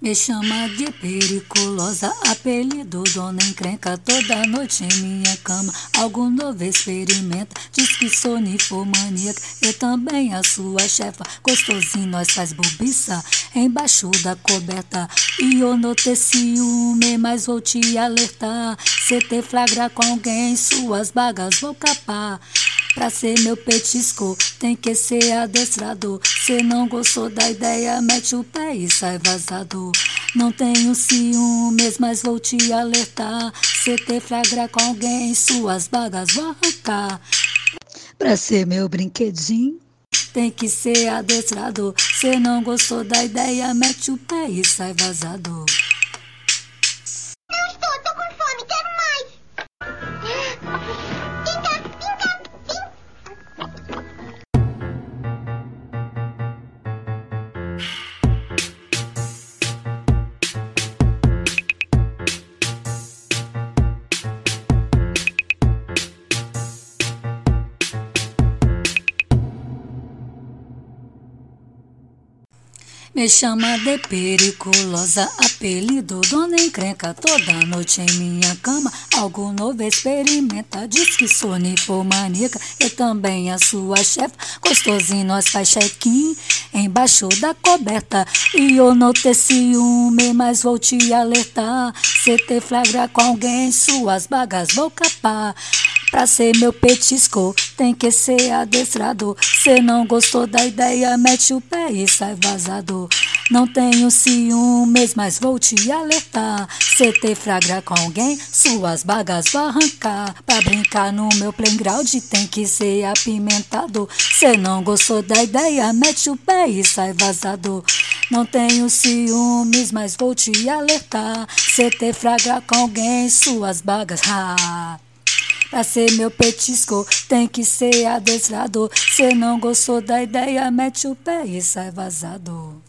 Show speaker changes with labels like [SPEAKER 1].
[SPEAKER 1] Me chama de periculosa, apelido dona encrenca toda noite em minha cama. Algum novo experimenta, diz que sou ninfomaníaca. Eu também a sua chefa, gostosinho nós faz bobiça embaixo da coberta. E eu notei ciúme, mas vou te alertar. Se te flagra com alguém, suas bagas vou capar. Pra ser meu petisco, tem que ser adestrador. Se não gostou da ideia, mete o pé e sai vazado. Não tenho ciúmes, mas vou te alertar. Se te flagra com alguém, suas bagas vou arrancar. Pra ser meu brinquedinho, tem que ser adestrador. Se não gostou da ideia, mete o pé e sai vazado. Me chama de periculosa, apelido dona encrenca toda noite em minha cama. Algo novo experimenta, diz que sou ninfomaníaca. Eu também a sua chefe, gostosinho nós faz check-in embaixo da coberta. E eu não ter ciúme, mas vou te alertar. Se te flagra com alguém, suas bagas vou capar. Pra ser meu petisco, tem que ser adestrado. Se não gostou da ideia, mete o pé e sai vazado. Não tenho ciúmes, mas vou te alertar. Se te flagra com alguém, suas bagas vão arrancar. Pra brincar no meu playground tem que ser apimentado. Se não gostou da ideia, mete o pé e sai vazado. Não tenho ciúmes, mas vou te alertar. Se te flagra com alguém, suas bagas. Ha. Pra ser meu petisco, tem que ser adestrado. Cê não gostou da ideia, mete o pé e sai vazado.